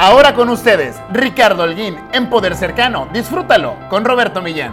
Ahora con ustedes, Ricardo Holguín, en Poder Cercano. Disfrútalo con Roberto Millán.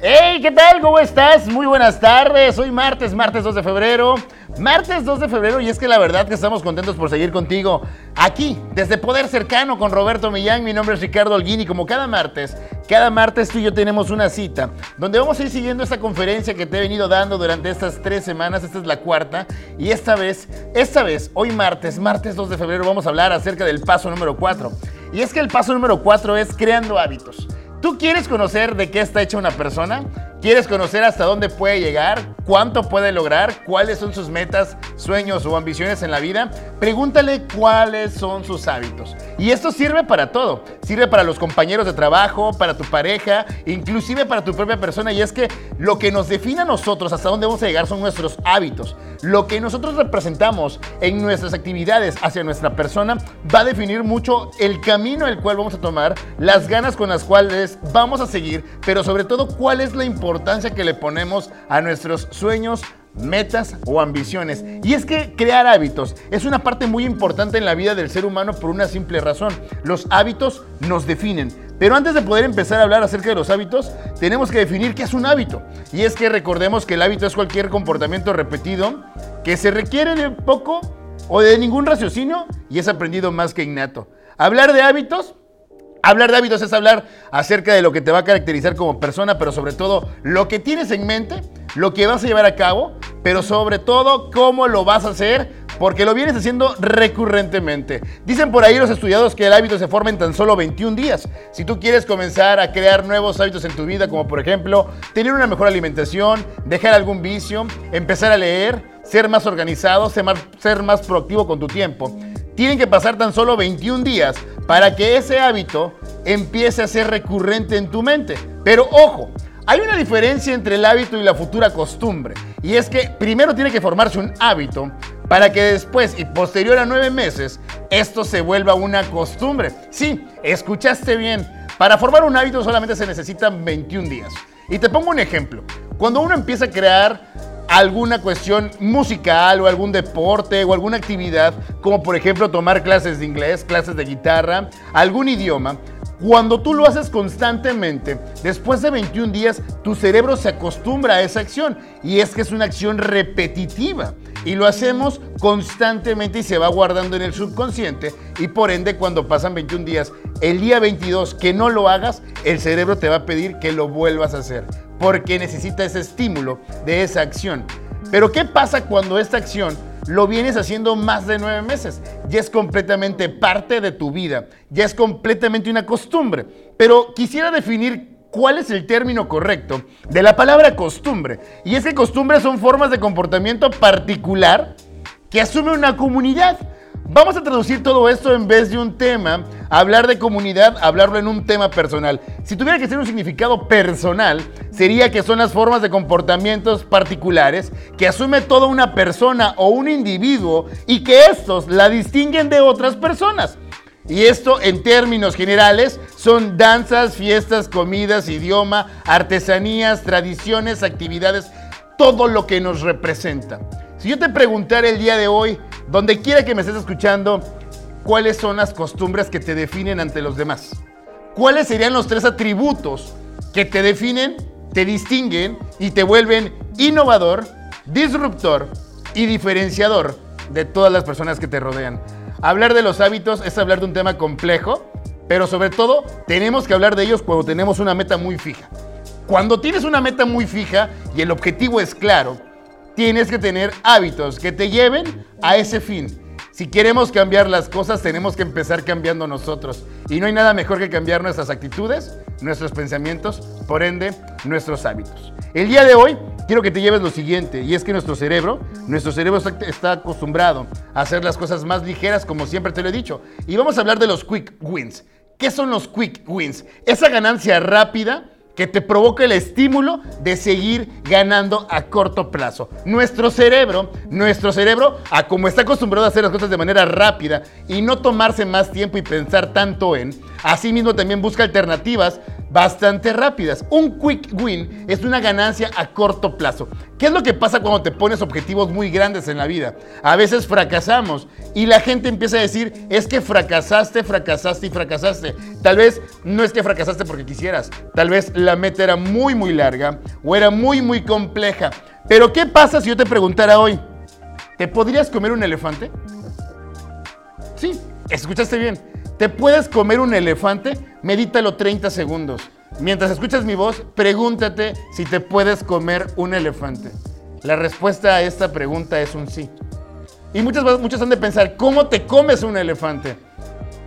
Hey, ¿qué tal? ¿Cómo estás? Muy buenas tardes. Hoy martes, martes 2 de febrero. Martes 2 de febrero y es que la verdad que estamos contentos por seguir contigo aquí, desde Poder Cercano con Roberto Millán. Mi nombre es Ricardo Holguín y como cada martes, cada martes tú y yo tenemos una cita donde vamos a ir siguiendo esta conferencia que te he venido dando durante estas tres semanas. Esta es la cuarta y esta vez, esta vez, hoy martes, martes 2 de febrero, vamos a hablar acerca del paso número 4. Y es que el paso número 4 es creando hábitos. ¿Tú quieres conocer de qué está hecha una persona? ¿Quieres conocer hasta dónde puede llegar? ¿Cuánto puede lograr? ¿Cuáles son sus metas, sueños o ambiciones en la vida? Pregúntale cuáles son sus hábitos. Y esto sirve para todo. Sirve para los compañeros de trabajo, para tu pareja, inclusive para tu propia persona. Y es que lo que nos define a nosotros hasta dónde vamos a llegar son nuestros hábitos. Lo que nosotros representamos en nuestras actividades hacia nuestra persona va a definir mucho el camino el cual vamos a tomar, las ganas con las cuales vamos a seguir, pero sobre todo cuál es la importancia que le ponemos a nuestros sueños, metas o ambiciones. Y es que crear hábitos es una parte muy importante en la vida del ser humano por una simple razón. Los hábitos nos definen. Pero antes de poder empezar a hablar acerca de los hábitos, tenemos que definir qué es un hábito. Y es que recordemos que el hábito es cualquier comportamiento repetido que se requiere de poco o de ningún raciocinio y es aprendido más que innato. Hablar de hábitos Hablar de hábitos es hablar acerca de lo que te va a caracterizar como persona, pero sobre todo lo que tienes en mente, lo que vas a llevar a cabo, pero sobre todo cómo lo vas a hacer, porque lo vienes haciendo recurrentemente. Dicen por ahí los estudiados que el hábito se forma en tan solo 21 días. Si tú quieres comenzar a crear nuevos hábitos en tu vida, como por ejemplo tener una mejor alimentación, dejar algún vicio, empezar a leer, ser más organizado, ser más, ser más proactivo con tu tiempo, tienen que pasar tan solo 21 días para que ese hábito empiece a ser recurrente en tu mente. Pero ojo, hay una diferencia entre el hábito y la futura costumbre. Y es que primero tiene que formarse un hábito para que después y posterior a nueve meses esto se vuelva una costumbre. Sí, escuchaste bien. Para formar un hábito solamente se necesitan 21 días. Y te pongo un ejemplo. Cuando uno empieza a crear alguna cuestión musical o algún deporte o alguna actividad, como por ejemplo tomar clases de inglés, clases de guitarra, algún idioma, cuando tú lo haces constantemente, después de 21 días, tu cerebro se acostumbra a esa acción. Y es que es una acción repetitiva. Y lo hacemos constantemente y se va guardando en el subconsciente. Y por ende cuando pasan 21 días, el día 22 que no lo hagas, el cerebro te va a pedir que lo vuelvas a hacer porque necesita ese estímulo de esa acción. Pero ¿qué pasa cuando esta acción lo vienes haciendo más de nueve meses? Ya es completamente parte de tu vida, ya es completamente una costumbre. Pero quisiera definir cuál es el término correcto de la palabra costumbre. Y es que costumbres son formas de comportamiento particular que asume una comunidad. Vamos a traducir todo esto en vez de un tema, hablar de comunidad, hablarlo en un tema personal. Si tuviera que ser un significado personal, sería que son las formas de comportamientos particulares que asume toda una persona o un individuo y que estos la distinguen de otras personas. Y esto en términos generales son danzas, fiestas, comidas, idioma, artesanías, tradiciones, actividades, todo lo que nos representa. Si yo te preguntara el día de hoy, donde quiera que me estés escuchando, ¿cuáles son las costumbres que te definen ante los demás? ¿Cuáles serían los tres atributos que te definen, te distinguen y te vuelven innovador, disruptor y diferenciador de todas las personas que te rodean? Hablar de los hábitos es hablar de un tema complejo, pero sobre todo tenemos que hablar de ellos cuando tenemos una meta muy fija. Cuando tienes una meta muy fija y el objetivo es claro, tienes que tener hábitos que te lleven a ese fin. Si queremos cambiar las cosas, tenemos que empezar cambiando nosotros. Y no hay nada mejor que cambiar nuestras actitudes, nuestros pensamientos, por ende, nuestros hábitos. El día de hoy quiero que te lleves lo siguiente, y es que nuestro cerebro, nuestro cerebro está acostumbrado a hacer las cosas más ligeras, como siempre te lo he dicho. Y vamos a hablar de los quick wins. ¿Qué son los quick wins? Esa ganancia rápida que te provoca el estímulo de seguir ganando a corto plazo. Nuestro cerebro, nuestro cerebro, a como está acostumbrado a hacer las cosas de manera rápida y no tomarse más tiempo y pensar tanto en, asimismo también busca alternativas bastante rápidas. Un quick win es una ganancia a corto plazo. ¿Qué es lo que pasa cuando te pones objetivos muy grandes en la vida? A veces fracasamos y la gente empieza a decir, es que fracasaste, fracasaste y fracasaste. Tal vez no es que fracasaste porque quisieras, tal vez la meta era muy, muy larga o era muy, muy compleja. Pero ¿qué pasa si yo te preguntara hoy, ¿te podrías comer un elefante? Sí, escuchaste bien. ¿Te puedes comer un elefante? Medítalo 30 segundos. Mientras escuchas mi voz, pregúntate si te puedes comer un elefante. La respuesta a esta pregunta es un sí. Y muchas, muchos han de pensar, ¿cómo te comes un elefante?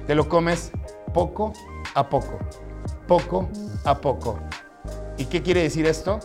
Te lo comes poco a poco, poco a poco. ¿Y qué quiere decir esto?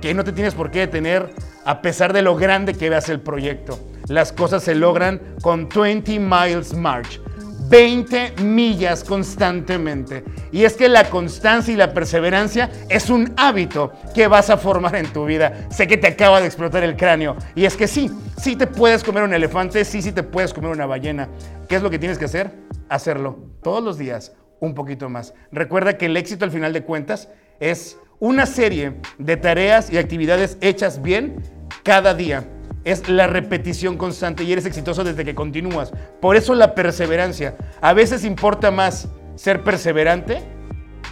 Que no te tienes por qué detener a pesar de lo grande que veas el proyecto. Las cosas se logran con 20 miles march. 20 millas constantemente. Y es que la constancia y la perseverancia es un hábito que vas a formar en tu vida. Sé que te acaba de explotar el cráneo. Y es que sí, sí te puedes comer un elefante, sí, sí te puedes comer una ballena. ¿Qué es lo que tienes que hacer? Hacerlo todos los días un poquito más. Recuerda que el éxito al final de cuentas es una serie de tareas y actividades hechas bien cada día es la repetición constante y eres exitoso desde que continúas. Por eso la perseverancia. A veces importa más ser perseverante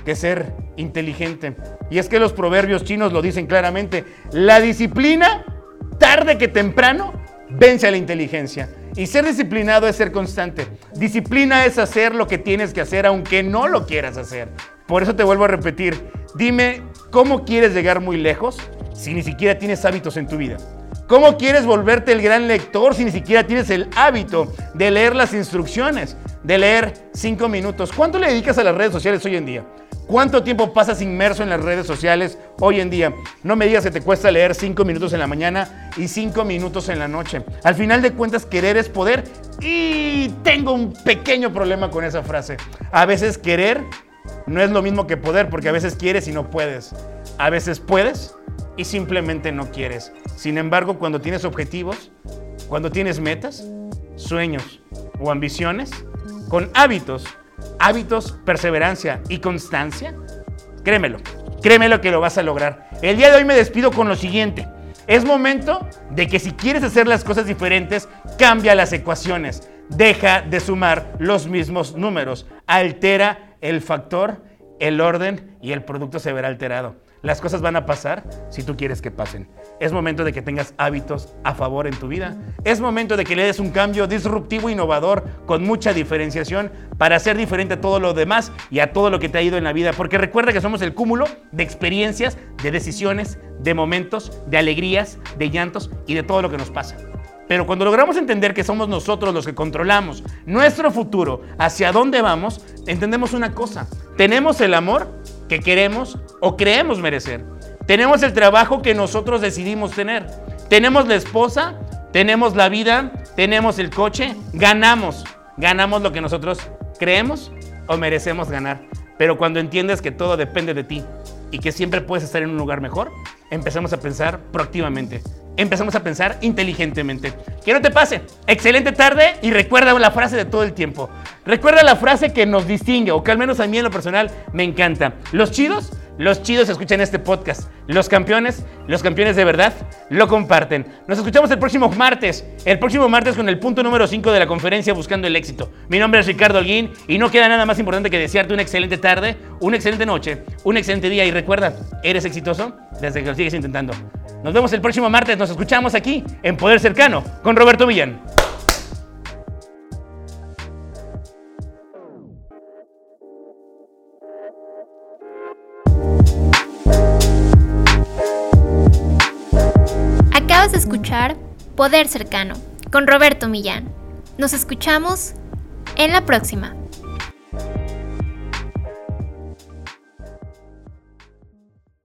que ser inteligente. Y es que los proverbios chinos lo dicen claramente. La disciplina, tarde que temprano, vence a la inteligencia. Y ser disciplinado es ser constante. Disciplina es hacer lo que tienes que hacer aunque no lo quieras hacer. Por eso te vuelvo a repetir. Dime, ¿cómo quieres llegar muy lejos si ni siquiera tienes hábitos en tu vida? ¿Cómo quieres volverte el gran lector si ni siquiera tienes el hábito de leer las instrucciones, de leer cinco minutos? ¿Cuánto le dedicas a las redes sociales hoy en día? ¿Cuánto tiempo pasas inmerso en las redes sociales hoy en día? No me digas que te cuesta leer cinco minutos en la mañana y cinco minutos en la noche. Al final de cuentas, querer es poder y tengo un pequeño problema con esa frase. A veces querer no es lo mismo que poder porque a veces quieres y no puedes. A veces puedes y simplemente no quieres. Sin embargo, cuando tienes objetivos, cuando tienes metas, sueños o ambiciones, con hábitos, hábitos, perseverancia y constancia, créemelo, créemelo que lo vas a lograr. El día de hoy me despido con lo siguiente. Es momento de que si quieres hacer las cosas diferentes, cambia las ecuaciones. Deja de sumar los mismos números. Altera el factor, el orden y el producto se verá alterado. Las cosas van a pasar si tú quieres que pasen. Es momento de que tengas hábitos a favor en tu vida. Es momento de que le des un cambio disruptivo, innovador, con mucha diferenciación para ser diferente a todo lo demás y a todo lo que te ha ido en la vida. Porque recuerda que somos el cúmulo de experiencias, de decisiones, de momentos, de alegrías, de llantos y de todo lo que nos pasa. Pero cuando logramos entender que somos nosotros los que controlamos nuestro futuro, hacia dónde vamos, entendemos una cosa. Tenemos el amor que queremos o creemos merecer. Tenemos el trabajo que nosotros decidimos tener. Tenemos la esposa, tenemos la vida, tenemos el coche, ganamos. Ganamos lo que nosotros creemos o merecemos ganar. Pero cuando entiendes que todo depende de ti y que siempre puedes estar en un lugar mejor, empezamos a pensar proactivamente. Empezamos a pensar inteligentemente. Que no te pase. Excelente tarde y recuerda la frase de todo el tiempo. Recuerda la frase que nos distingue, o que al menos a mí en lo personal me encanta. Los chidos, los chidos escuchan este podcast. Los campeones, los campeones de verdad, lo comparten. Nos escuchamos el próximo martes. El próximo martes con el punto número 5 de la conferencia Buscando el Éxito. Mi nombre es Ricardo Holguín y no queda nada más importante que desearte una excelente tarde, una excelente noche, un excelente día. Y recuerda, eres exitoso desde que lo sigues intentando. Nos vemos el próximo martes. Nos escuchamos aquí en Poder Cercano con Roberto Millán. Escuchar Poder Cercano con Roberto Millán. Nos escuchamos en la próxima.